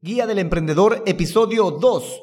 Guía del Emprendedor, episodio 2.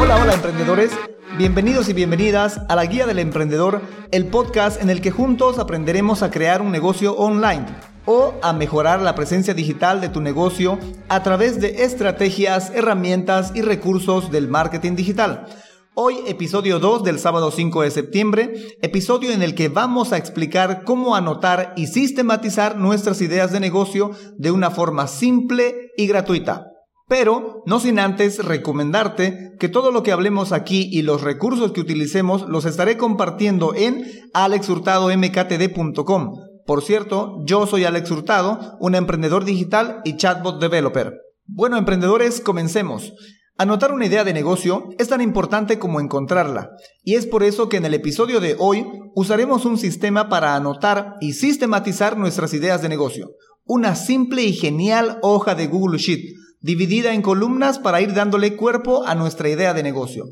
Hola, hola emprendedores. Bienvenidos y bienvenidas a la Guía del Emprendedor, el podcast en el que juntos aprenderemos a crear un negocio online o a mejorar la presencia digital de tu negocio a través de estrategias, herramientas y recursos del marketing digital. Hoy episodio 2 del sábado 5 de septiembre, episodio en el que vamos a explicar cómo anotar y sistematizar nuestras ideas de negocio de una forma simple y gratuita. Pero no sin antes recomendarte que todo lo que hablemos aquí y los recursos que utilicemos los estaré compartiendo en alexhurtadomktd.com por cierto, yo soy Alex Hurtado, un emprendedor digital y chatbot developer. Bueno, emprendedores, comencemos. Anotar una idea de negocio es tan importante como encontrarla, y es por eso que en el episodio de hoy usaremos un sistema para anotar y sistematizar nuestras ideas de negocio. Una simple y genial hoja de Google Sheet, dividida en columnas para ir dándole cuerpo a nuestra idea de negocio.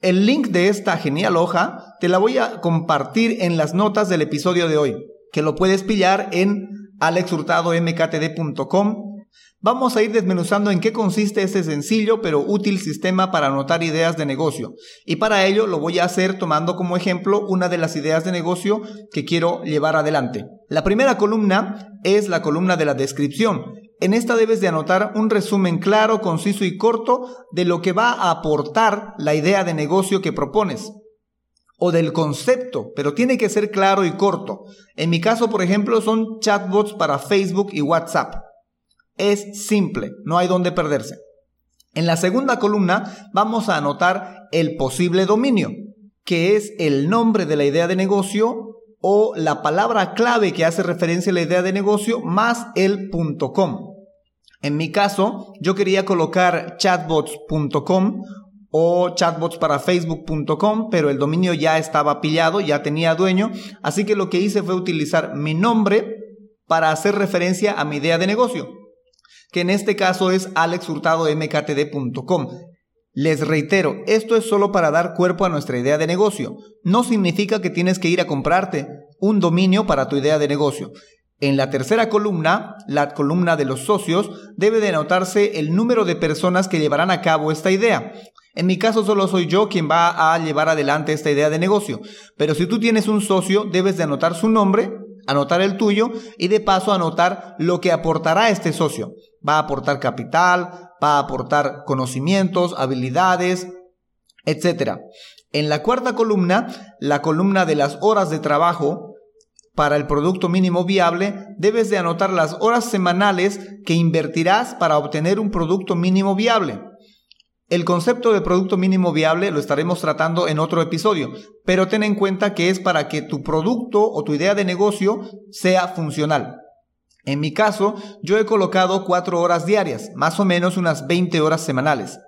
El link de esta genial hoja te la voy a compartir en las notas del episodio de hoy que lo puedes pillar en alexhurtadomktd.com. Vamos a ir desmenuzando en qué consiste este sencillo pero útil sistema para anotar ideas de negocio. Y para ello lo voy a hacer tomando como ejemplo una de las ideas de negocio que quiero llevar adelante. La primera columna es la columna de la descripción. En esta debes de anotar un resumen claro, conciso y corto de lo que va a aportar la idea de negocio que propones o del concepto, pero tiene que ser claro y corto. En mi caso, por ejemplo, son chatbots para Facebook y WhatsApp. Es simple, no hay donde perderse. En la segunda columna vamos a anotar el posible dominio, que es el nombre de la idea de negocio o la palabra clave que hace referencia a la idea de negocio más el .com. En mi caso, yo quería colocar chatbots.com o chatbots para facebook.com, pero el dominio ya estaba pillado, ya tenía dueño, así que lo que hice fue utilizar mi nombre para hacer referencia a mi idea de negocio, que en este caso es alexhurtadomktd.com. Les reitero, esto es solo para dar cuerpo a nuestra idea de negocio. No significa que tienes que ir a comprarte un dominio para tu idea de negocio. En la tercera columna, la columna de los socios, debe de anotarse el número de personas que llevarán a cabo esta idea. En mi caso solo soy yo quien va a llevar adelante esta idea de negocio, pero si tú tienes un socio debes de anotar su nombre, anotar el tuyo y de paso anotar lo que aportará este socio. Va a aportar capital, va a aportar conocimientos, habilidades, etc. En la cuarta columna, la columna de las horas de trabajo, para el producto mínimo viable, debes de anotar las horas semanales que invertirás para obtener un producto mínimo viable. El concepto de producto mínimo viable lo estaremos tratando en otro episodio, pero ten en cuenta que es para que tu producto o tu idea de negocio sea funcional. En mi caso, yo he colocado 4 horas diarias, más o menos unas 20 horas semanales.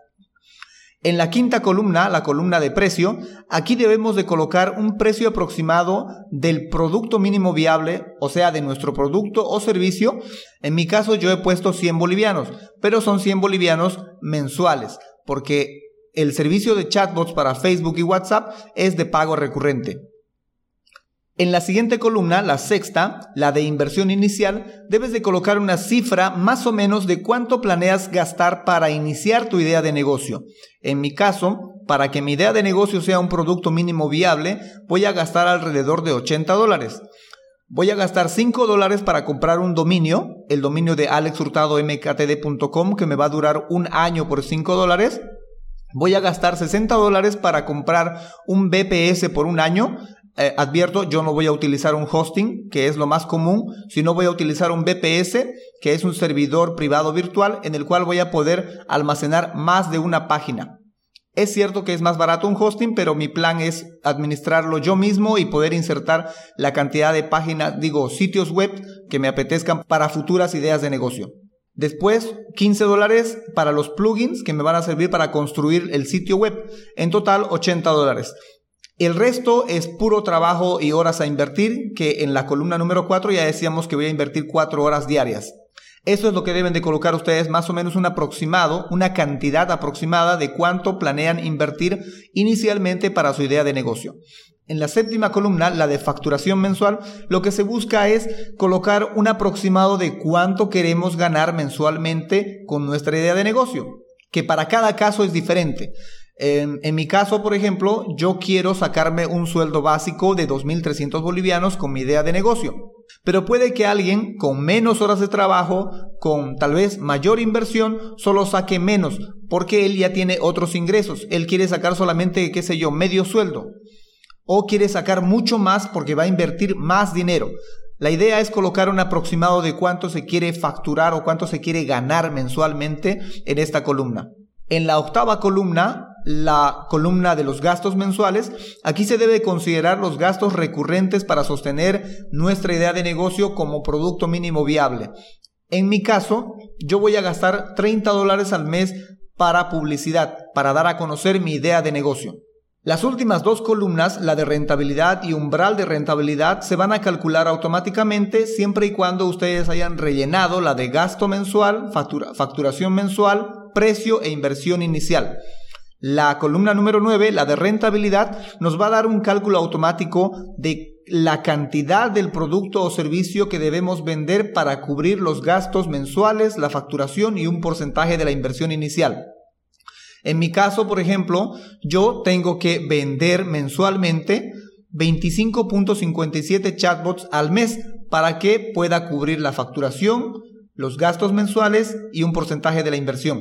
En la quinta columna, la columna de precio, aquí debemos de colocar un precio aproximado del producto mínimo viable, o sea, de nuestro producto o servicio. En mi caso yo he puesto 100 bolivianos, pero son 100 bolivianos mensuales porque el servicio de chatbots para Facebook y WhatsApp es de pago recurrente. En la siguiente columna, la sexta, la de inversión inicial, debes de colocar una cifra más o menos de cuánto planeas gastar para iniciar tu idea de negocio. En mi caso, para que mi idea de negocio sea un producto mínimo viable, voy a gastar alrededor de 80 dólares. Voy a gastar 5 dólares para comprar un dominio, el dominio de alexhurtadomktd.com que me va a durar un año por 5 dólares. Voy a gastar 60 dólares para comprar un BPS por un año. Eh, advierto, yo no voy a utilizar un hosting, que es lo más común, sino voy a utilizar un BPS, que es un servidor privado virtual en el cual voy a poder almacenar más de una página. Es cierto que es más barato un hosting, pero mi plan es administrarlo yo mismo y poder insertar la cantidad de páginas, digo, sitios web que me apetezcan para futuras ideas de negocio. Después, 15 dólares para los plugins que me van a servir para construir el sitio web. En total, 80 dólares. El resto es puro trabajo y horas a invertir, que en la columna número 4 ya decíamos que voy a invertir 4 horas diarias. Eso es lo que deben de colocar ustedes, más o menos un aproximado, una cantidad aproximada de cuánto planean invertir inicialmente para su idea de negocio. En la séptima columna, la de facturación mensual, lo que se busca es colocar un aproximado de cuánto queremos ganar mensualmente con nuestra idea de negocio, que para cada caso es diferente. En, en, mi caso, por ejemplo, yo quiero sacarme un sueldo básico de 2.300 bolivianos con mi idea de negocio. Pero puede que alguien con menos horas de trabajo, con tal vez mayor inversión, solo saque menos, porque él ya tiene otros ingresos. Él quiere sacar solamente, qué sé yo, medio sueldo. O quiere sacar mucho más porque va a invertir más dinero. La idea es colocar un aproximado de cuánto se quiere facturar o cuánto se quiere ganar mensualmente en esta columna. En la octava columna la columna de los gastos mensuales, aquí se debe considerar los gastos recurrentes para sostener nuestra idea de negocio como producto mínimo viable. En mi caso, yo voy a gastar 30 dólares al mes para publicidad, para dar a conocer mi idea de negocio. Las últimas dos columnas, la de rentabilidad y umbral de rentabilidad, se van a calcular automáticamente siempre y cuando ustedes hayan rellenado la de gasto mensual, facturación mensual, precio e inversión inicial. La columna número 9, la de rentabilidad, nos va a dar un cálculo automático de la cantidad del producto o servicio que debemos vender para cubrir los gastos mensuales, la facturación y un porcentaje de la inversión inicial. En mi caso, por ejemplo, yo tengo que vender mensualmente 25.57 chatbots al mes para que pueda cubrir la facturación, los gastos mensuales y un porcentaje de la inversión.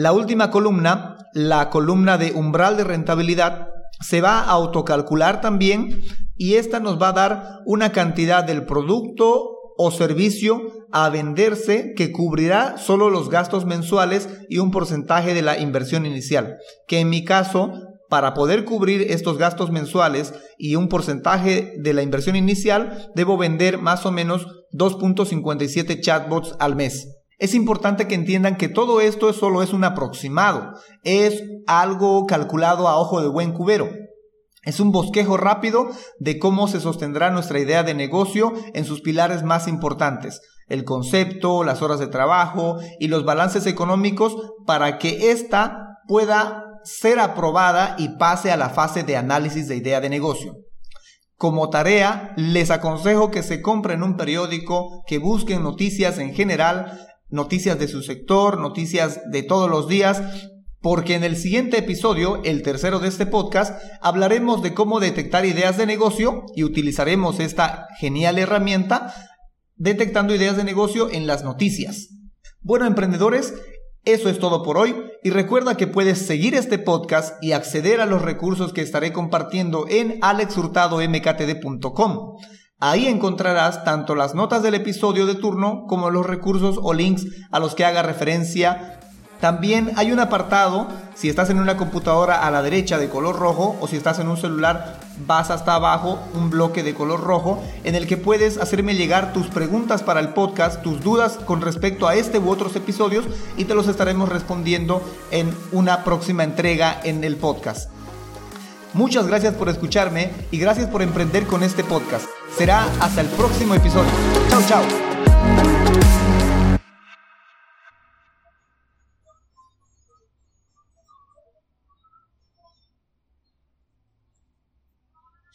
La última columna, la columna de umbral de rentabilidad, se va a autocalcular también y esta nos va a dar una cantidad del producto o servicio a venderse que cubrirá solo los gastos mensuales y un porcentaje de la inversión inicial, que en mi caso, para poder cubrir estos gastos mensuales y un porcentaje de la inversión inicial, debo vender más o menos 2.57 chatbots al mes. Es importante que entiendan que todo esto solo es un aproximado, es algo calculado a ojo de buen cubero. Es un bosquejo rápido de cómo se sostendrá nuestra idea de negocio en sus pilares más importantes, el concepto, las horas de trabajo y los balances económicos para que ésta pueda ser aprobada y pase a la fase de análisis de idea de negocio. Como tarea, les aconsejo que se compren un periódico, que busquen noticias en general noticias de su sector, noticias de todos los días, porque en el siguiente episodio, el tercero de este podcast, hablaremos de cómo detectar ideas de negocio y utilizaremos esta genial herramienta detectando ideas de negocio en las noticias. Bueno, emprendedores, eso es todo por hoy y recuerda que puedes seguir este podcast y acceder a los recursos que estaré compartiendo en alexhurtadomktd.com. Ahí encontrarás tanto las notas del episodio de turno como los recursos o links a los que haga referencia. También hay un apartado, si estás en una computadora a la derecha de color rojo o si estás en un celular vas hasta abajo, un bloque de color rojo en el que puedes hacerme llegar tus preguntas para el podcast, tus dudas con respecto a este u otros episodios y te los estaremos respondiendo en una próxima entrega en el podcast. Muchas gracias por escucharme y gracias por emprender con este podcast. Será hasta el próximo episodio. Chao, chao.